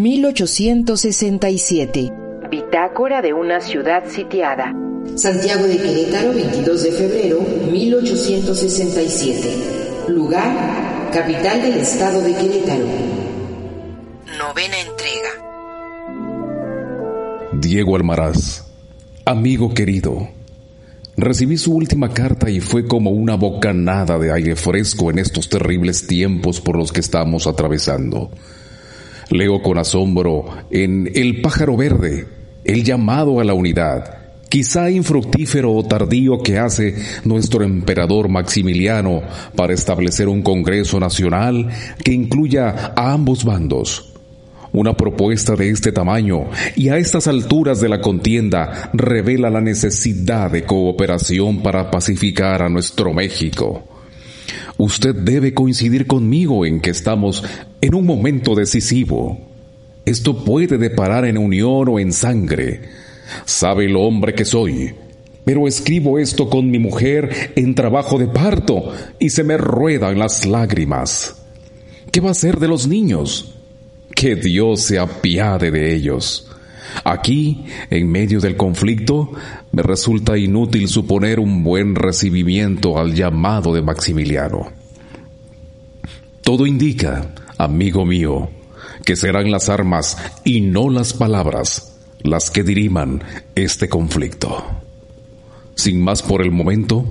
1867. Bitácora de una ciudad sitiada. Santiago de Querétaro, 22 de febrero, 1867. Lugar, capital del estado de Querétaro. Novena entrega. Diego Almaraz, amigo querido. Recibí su última carta y fue como una bocanada de aire fresco en estos terribles tiempos por los que estamos atravesando. Leo con asombro en El pájaro verde, el llamado a la unidad, quizá infructífero o tardío que hace nuestro emperador Maximiliano para establecer un Congreso Nacional que incluya a ambos bandos. Una propuesta de este tamaño y a estas alturas de la contienda revela la necesidad de cooperación para pacificar a nuestro México. Usted debe coincidir conmigo en que estamos en un momento decisivo. Esto puede deparar en unión o en sangre. Sabe el hombre que soy. Pero escribo esto con mi mujer en trabajo de parto y se me ruedan las lágrimas. ¿Qué va a ser de los niños? Que Dios se apiade de ellos. Aquí, en medio del conflicto, me resulta inútil suponer un buen recibimiento al llamado de Maximiliano. Todo indica, amigo mío, que serán las armas y no las palabras las que diriman este conflicto. Sin más por el momento,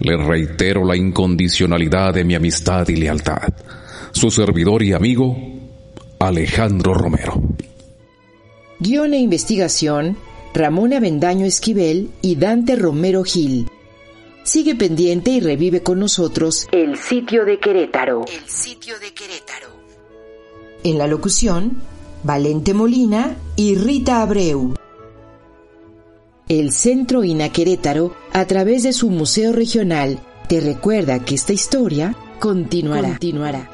le reitero la incondicionalidad de mi amistad y lealtad. Su servidor y amigo, Alejandro Romero. Guión e investigación, Ramón Avendaño Esquivel y Dante Romero Gil. Sigue pendiente y revive con nosotros El sitio de Querétaro. El sitio de Querétaro. En la locución, Valente Molina y Rita Abreu. El Centro INA Querétaro, a través de su Museo Regional, te recuerda que esta historia continuará. continuará.